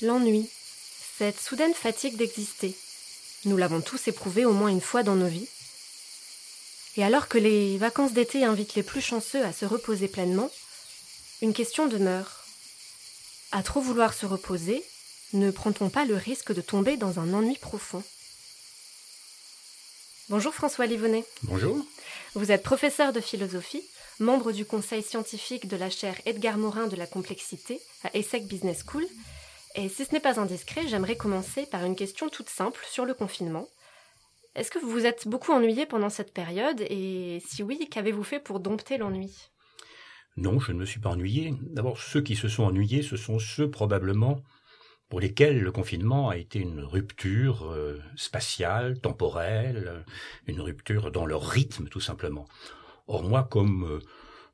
L'ennui, cette soudaine fatigue d'exister. Nous l'avons tous éprouvé au moins une fois dans nos vies. Et alors que les vacances d'été invitent les plus chanceux à se reposer pleinement, une question demeure. À trop vouloir se reposer, ne prend-on pas le risque de tomber dans un ennui profond? Bonjour François Livonnet. Bonjour. Vous êtes professeur de philosophie, membre du conseil scientifique de la chaire Edgar Morin de la complexité à ESSEC Business School et si ce n'est pas indiscret, j'aimerais commencer par une question toute simple sur le confinement. Est-ce que vous vous êtes beaucoup ennuyé pendant cette période et si oui, qu'avez-vous fait pour dompter l'ennui? Non, je ne me suis pas ennuyé. D'abord, ceux qui se sont ennuyés, ce sont ceux probablement pour lesquels le confinement a été une rupture euh, spatiale, temporelle, une rupture dans leur rythme tout simplement. Or moi, comme euh,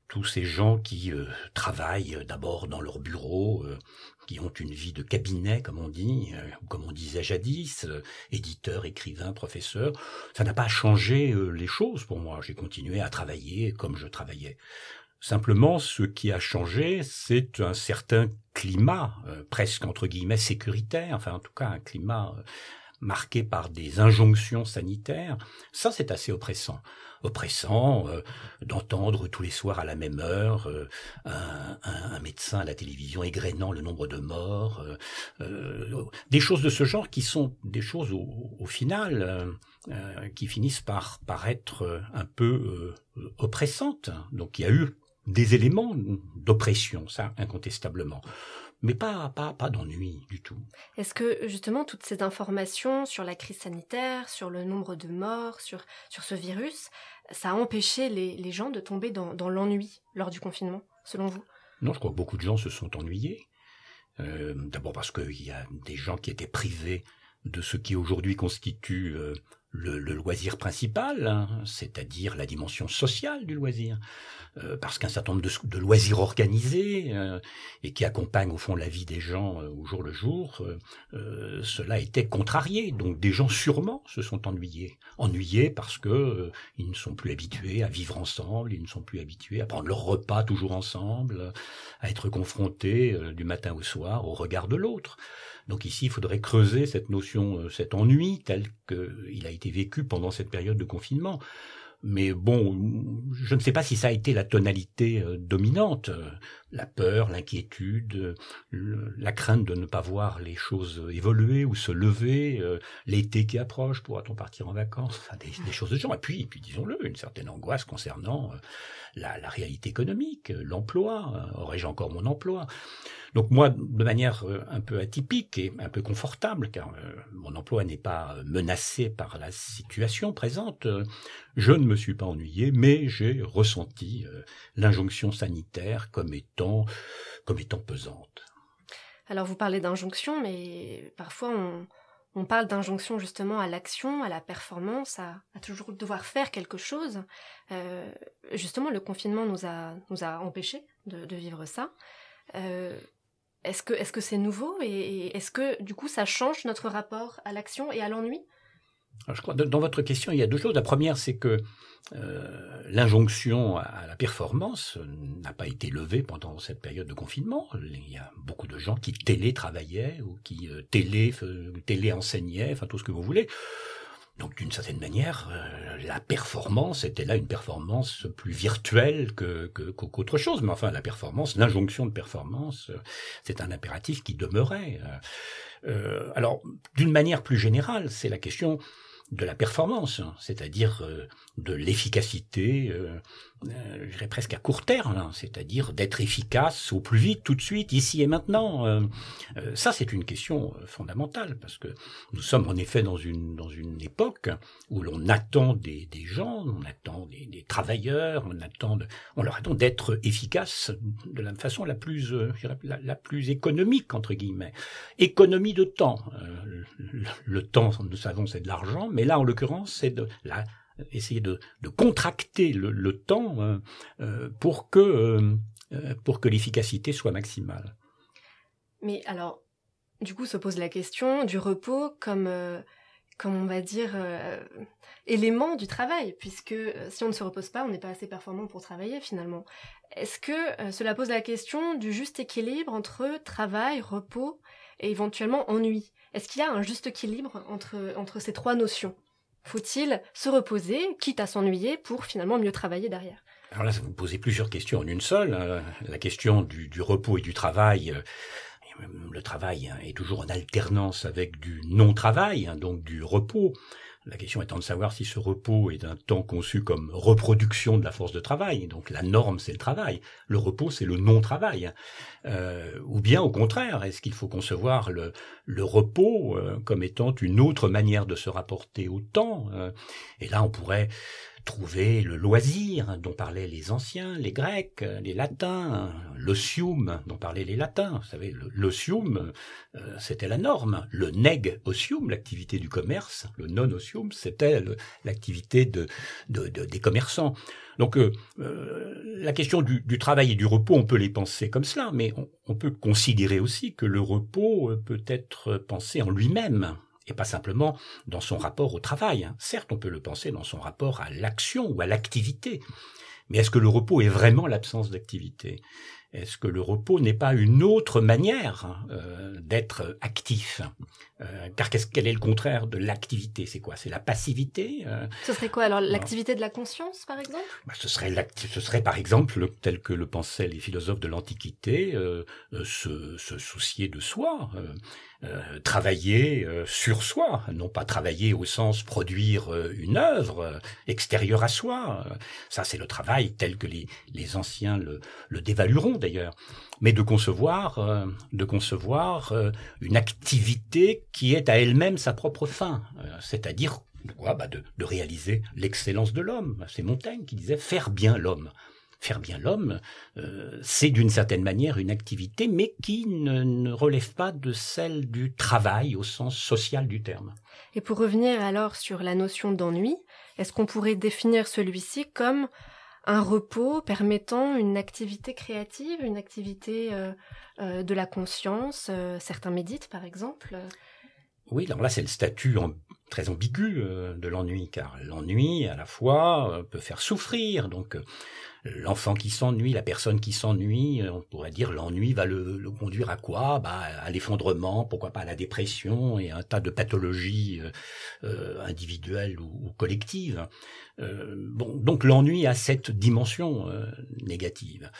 tous ces gens qui euh, travaillent d'abord dans leur bureau, euh, qui ont une vie de cabinet, comme on dit, euh, ou comme on disait jadis, éditeur, écrivain, professeur, ça n'a pas changé les choses pour moi. J'ai continué à travailler comme je travaillais. Simplement, ce qui a changé, c'est un certain climat, presque entre guillemets sécuritaire, enfin en tout cas un climat marqué par des injonctions sanitaires. Ça, c'est assez oppressant oppressant euh, d'entendre tous les soirs à la même heure euh, un, médecin à la télévision égrénant le nombre de morts, euh, des choses de ce genre qui sont des choses au, final qui finissent par paraître un peu oppressantes. Donc il y a eu des éléments d'oppression, ça incontestablement mais pas, pas, pas d'ennui du tout. Est-ce que justement toutes ces informations sur la crise sanitaire, sur le nombre de morts, sur, sur ce virus, ça a empêché les, gens de tomber dans, l'ennui lors du confinement, selon vous? Non, je crois que beaucoup de gens se sont ennuyés. Euh, d'abord parce qu'il y a des gens qui étaient privés de ce qui aujourd'hui constitue euh, le, loisir principal, hein, c'est-à-dire la dimension sociale du loisir, euh, parce qu'un certain nombre de, loisirs organisés euh, et qui accompagnent au fond la vie des gens euh, au jour le jour, cela était contrarié. Donc des gens sûrement se sont ennuyés, ennuyés parce que ils ne sont plus habitués à vivre ensemble, ils ne sont plus habitués à prendre leur repas toujours ensemble, à être confrontés du matin au soir au regard de l'autre. Donc ici, il faudrait creuser cette notion, cet ennui tel qu'il a été vécu pendant cette période de confinement. Mais bon, je ne sais pas si ça a été la tonalité euh, dominante. La peur, l'inquiétude, la crainte de ne pas voir les choses évoluer ou se lever, euh, l'été qui approche, pourra-t-on partir en vacances, des, choses de genre. Et puis, disons-le, une certaine angoisse concernant euh, la, réalité économique, l'emploi. Aurais-je encore mon emploi? Donc moi, de manière euh, un peu atypique et un peu confortable, car euh, mon emploi n'est pas menacé par la situation présente, euh, je ne me suis pas ennuyé, mais j'ai ressenti l'injonction sanitaire comme étant, comme étant pesante. Alors vous parlez d'injonction, mais parfois on, parle d'injonction justement à l'action, à la performance, à, toujours devoir faire quelque chose. justement, le confinement nous a, nous a empêchés de, vivre ça. Que est-ce que c'est nouveau et, est-ce que du coup ça change notre rapport à l'action et à l'ennui? Je crois dans votre question il y a deux choses. La première c'est que euh, l'injonction à la performance n'a pas été levée pendant cette période de confinement. Il y a beaucoup de gens qui télétravaillaient ou qui euh, télé, télé enseignaient, enfin tout ce que vous voulez. Donc d'une certaine manière, euh, la performance était là une performance plus virtuelle que qu'autre chose. Mais enfin, la performance, l'injonction de performance, euh, c'est un impératif qui demeurait. Euh, alors, d'une manière plus générale, c'est la question de la performance, c'est-à-dire de l'efficacité, euh, je dirais presque à court terme, c'est-à-dire d'être efficace au plus vite, tout de suite, ici et maintenant. Euh, euh, ça, c'est une question fondamentale parce que nous sommes en effet dans une dans une époque où l'on attend des, des gens, on attend des, travailleurs, on attend de, on leur attend d'être efficaces de la façon la plus la, plus économique entre guillemets. Économie de temps. Le, le, temps, nous savons, c'est de l'argent, mais là, en l'occurrence, c'est de la essayer de, contracter le, temps euh, euh, pour que, euh, que l'efficacité soit maximale. Mais alors, du coup, se pose la question du repos comme, comme on va dire, élément du travail, puisque si on ne se repose pas, on n'est pas assez performant pour travailler finalement. Est-ce que cela pose la question du juste équilibre entre travail, repos et éventuellement ennui. Est-ce qu'il y a un juste équilibre entre, ces trois notions? Faut-il se reposer, quitte à s'ennuyer, pour finalement mieux travailler derrière? Alors là, vous posez plusieurs questions en une seule. Hein. La question du, du repos et du travail, euh, le travail est toujours en alternance avec du non-travail, hein, donc du repos. La question étant de savoir si ce repos est un temps conçu comme reproduction de la force de travail, donc la norme c'est le travail, le repos c'est le non-travail, euh, ou bien au contraire, est-ce qu'il faut concevoir le, repos euh, comme étant une autre manière de se rapporter au temps euh, Et là on pourrait trouver le loisir dont parlaient les anciens, les Grecs, les Latins, l'osium dont parlaient les Latins. Vous savez, l'osium, euh, c'était la norme. Le neg osium, l'activité du commerce, le non osium, c'était l'activité de, des commerçants. Donc euh, euh, la question du, travail et du repos, on peut les penser comme cela, mais on peut considérer aussi que le repos peut être pensé en lui-même et pas simplement dans son rapport au travail. Hein. Certes, on peut le penser dans son rapport à l'action ou à l'activité, mais est-ce que le repos est vraiment l'absence d'activité? Est-ce que le repos n'est pas une autre manière euh, d'être actif? Euh, Car qu'est-ce, quel est le contraire de l'activité? C'est quoi? C'est la passivité euh? Ce serait quoi alors L'activité de la conscience, par exemple? Bah, ce, serait ce serait par exemple, tel que le pensaient les philosophes de l'Antiquité, se, se, soucier de soi, travailler sur soi, non pas travailler au sens produire une œuvre extérieure à soi. Ça, c'est le travail tel que les, les anciens le, le dévalueront d'ailleurs, mais de concevoir, euh, de concevoir euh, une activité qui est à elle-même sa propre fin, euh, c'est-à-dire bah de, de, réaliser l'excellence de l'homme. C'est Montaigne qui disait faire bien l'homme. Faire bien l'homme, c'est d'une certaine manière une activité, mais qui ne, ne relève pas de celle du travail au sens social du terme. Et pour revenir alors sur la notion d'ennui, est-ce qu'on pourrait définir celui-ci comme un repos permettant une activité créative, une activité euh, euh, de la conscience. Euh, certains méditent, par exemple. Oui, alors là, c'est le statut très ambigu de l'ennui, car l'ennui, à la fois, peut faire souffrir. Donc, l'enfant qui s'ennuie, la personne qui s'ennuie, on pourrait dire l'ennui va le, conduire à quoi? Bah, À l'effondrement, pourquoi pas à la dépression et un tas de pathologies individuelles ou collectives. Euh, bon, donc l'ennui a cette dimension euh, négative.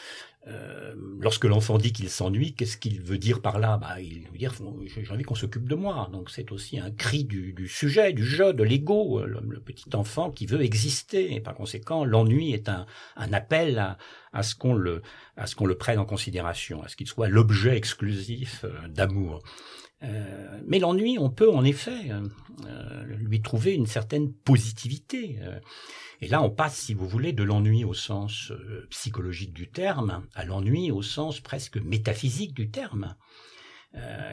Euh, lorsque l'enfant dit qu'il s'ennuie, qu'est-ce qu'il veut dire par là? Bah, Il veut dire j'ai envie qu'on s'occupe de moi. Donc c'est aussi un cri du, sujet, du jeu, de l'ego, le, petit enfant qui veut exister. Et par conséquent, l'ennui est un, appel à, ce qu'on le, à ce qu'on le prenne en considération, à ce qu'il soit l'objet exclusif d'amour. Euh, mais l'ennui, on peut en effet euh, lui trouver une certaine positivité. Euh. et là, on passe, si vous voulez, de l'ennui au sens psychologique du terme à l'ennui au sens presque métaphysique du terme.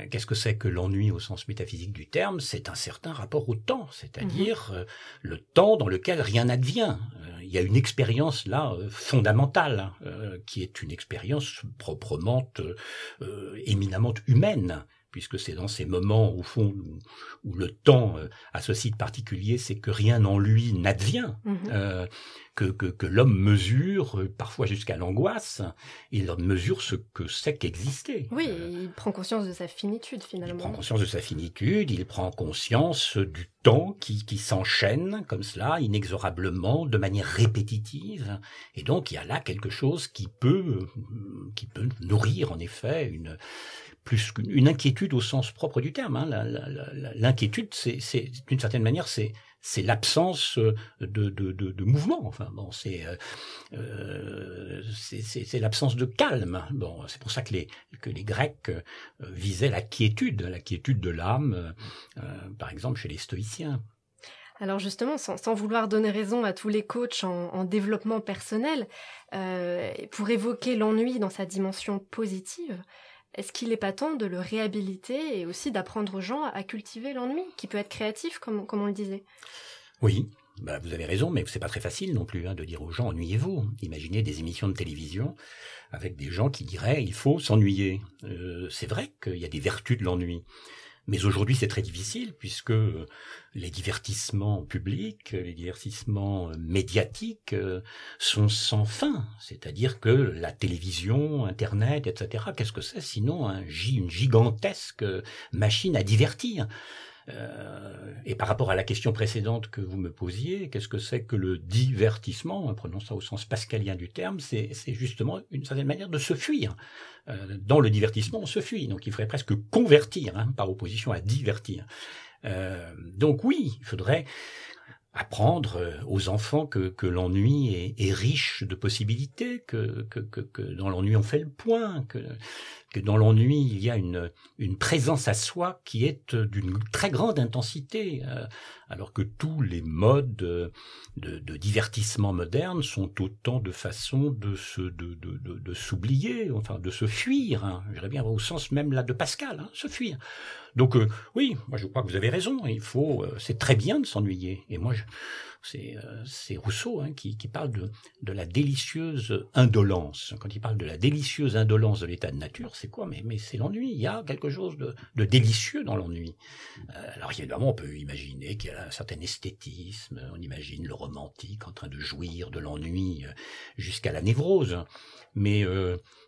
Qu'est-ce que c'est que l'ennui au sens métaphysique du terme? C'est un certain rapport au temps, c'est-à-dire mhm. le temps dans lequel rien n'advient. il y a une expérience là fondamentale, qui est une expérience proprement, éminemment humaine puisque c'est dans ces moments, au fond, où, le temps euh, a ce site particulier, c'est que rien en lui n'advient, mhm. euh, que, que, l'homme mesure, euh, parfois jusqu'à l'angoisse, il mesure ce que c'est qu'exister. Oui, il prend conscience de sa finitude, finalement. Il prend conscience de sa finitude, il prend conscience du temps qui, qui s'enchaîne comme cela, inexorablement, de manière répétitive, et donc il y a là quelque chose qui peut, qui peut nourrir, en effet, une plus qu'une inquiétude au sens propre du terme. Hein. L'inquiétude, c'est d'une certaine manière, c'est c'est l'absence de, de, de, mouvement. Enfin bon, c'est euh, euh c'est l'absence de calme. Bon, c'est pour ça que les que les Grecs euh, visaient la quiétude, la quiétude de l'âme, euh, par exemple chez les stoïciens. Alors justement, sans, vouloir donner raison à tous les coachs en, en développement personnel, euh, pour évoquer l'ennui dans sa dimension positive, est-ce qu'il n'est pas temps de le réhabiliter et aussi d'apprendre aux gens à cultiver l'ennui, qui peut être créatif, comme, on le disait? Oui, bah, vous avez raison, mais c'est pas très facile non plus hein, de dire aux gens ennuyez-vous. Imaginez des émissions de télévision avec des gens qui diraient il faut s'ennuyer. Euh, c'est vrai qu'il y a des vertus de l'ennui. Mais aujourd'hui, c'est très difficile puisque les divertissements publics, les divertissements médiatiques sont sans fin. C'est-à-dire que la télévision, Internet, etc., qu'est-ce que c'est sinon un, une gigantesque machine à divertir? Euh, et par rapport à la question précédente que vous me posiez, qu'est-ce que c'est que le divertissement en Prenons ça au sens pascalien du terme, c'est justement une certaine manière de se fuir. Euh, dans le divertissement, on se fuit, donc il faudrait presque convertir, hein, par opposition à divertir. Euh, donc oui, il faudrait apprendre euh, aux enfants que, que l'ennui est, est, riche de possibilités, que, que, que dans l'ennui on fait le point, que, dans l'ennui il y a une, une présence à soi qui est d'une très grande intensité, euh, alors que tous les modes de, de, divertissement moderne sont autant de façons de se de, de, de s'oublier, enfin de se fuir. Hein. J'irais bien au sens même là de Pascal, hein, se fuir. Donc euh, oui, moi je crois que vous avez raison. Il faut, euh, c'est très bien de s'ennuyer. Et moi, c'est euh, Rousseau hein, qui, qui, parle de, de la délicieuse indolence. Quand il parle de la délicieuse indolence de l'état de nature, c'est quoi? Mais, mais c'est l'ennui. Il y a quelque chose de, de délicieux dans l'ennui. alors évidemment, on peut imaginer qu'il y a un certain esthétisme. On imagine le romantique en train de jouir de l'ennui jusqu'à la névrose. Mais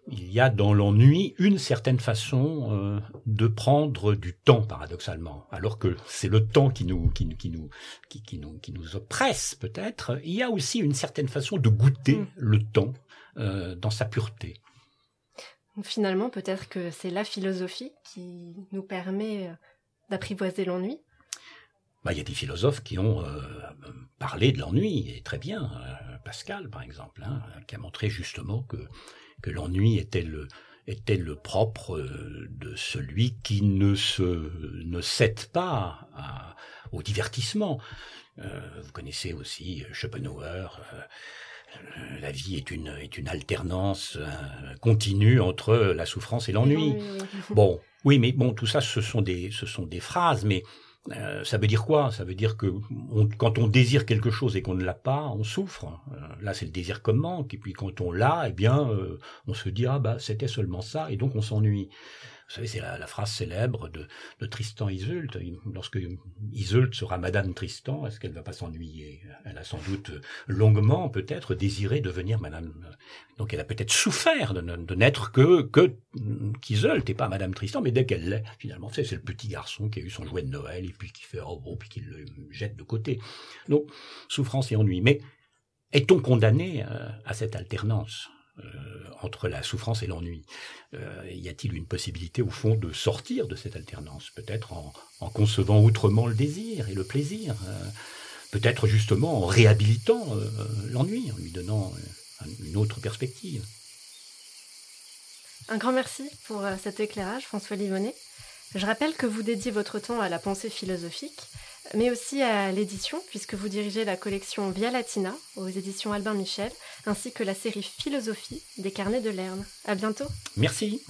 il y a dans l'ennui une certaine façon euh, de prendre du temps paradoxalement. Alors que c'est le temps qui nous qui, qui nous qui, qui, nous qui nous oppresse peut-être il y a aussi une certaine façon de goûter mm. le temps euh, dans sa pureté. Finalement peut-être que c'est la philosophie qui nous permet euh, d'apprivoiser l'ennui bah, il y a des philosophes qui ont parlé de l'ennui, et très bien. Pascal, par exemple, hein, qui a montré justement que que l'ennui était le, était le propre euh, de celui qui ne se ne cède pas au divertissement. Euh, vous connaissez aussi Schopenhauer. Euh, la vie est une est une alternance continue entre la souffrance et l'ennui. Bon, oui, mais bon, tout ça, ce sont des ce sont des phrases, mais euh, ça veut dire quoi? Ça veut dire que quand on désire quelque chose et qu'on ne l'a pas, on souffre. Euh, là, c'est le désir comme manque. Et puis quand on l'a, eh bien, euh, on se dit ah bah c'était seulement ça, et donc on s'ennuie. Vous savez, c'est la, phrase célèbre de, Tristan Iseult. Lorsque Iseult sera Madame Tristan, est-ce qu'elle va pas s'ennuyer? Elle a sans doute longuement, peut-être, désiré devenir Madame. Donc elle a peut-être souffert de, n'être que que qu'Iseult et pas Madame Tristan, mais dès qu'elle l'est, finalement, c'est le petit garçon qui a eu son jouet de Noël et puis qui fait oh, oh puis qui le jette de côté. Donc souffrance et ennui. Mais est-on condamné euh, à cette alternance? euh, entre la souffrance et l'ennui. Euh, y a-t-il une possibilité, au fond, de sortir de cette alternance Peut-être en, concevant autrement le désir et le plaisir. Euh, peut-être justement en réhabilitant l'ennui, en lui donnant une autre perspective? Un grand merci pour cet éclairage, François Livonnet. Je rappelle que vous dédiez votre temps à la pensée philosophique mais aussi à l'édition, puisque vous dirigez la collection Via Latina aux éditions Albin Michel, ainsi que la série Philosophie des carnets de Lerne. À bientôt. Merci.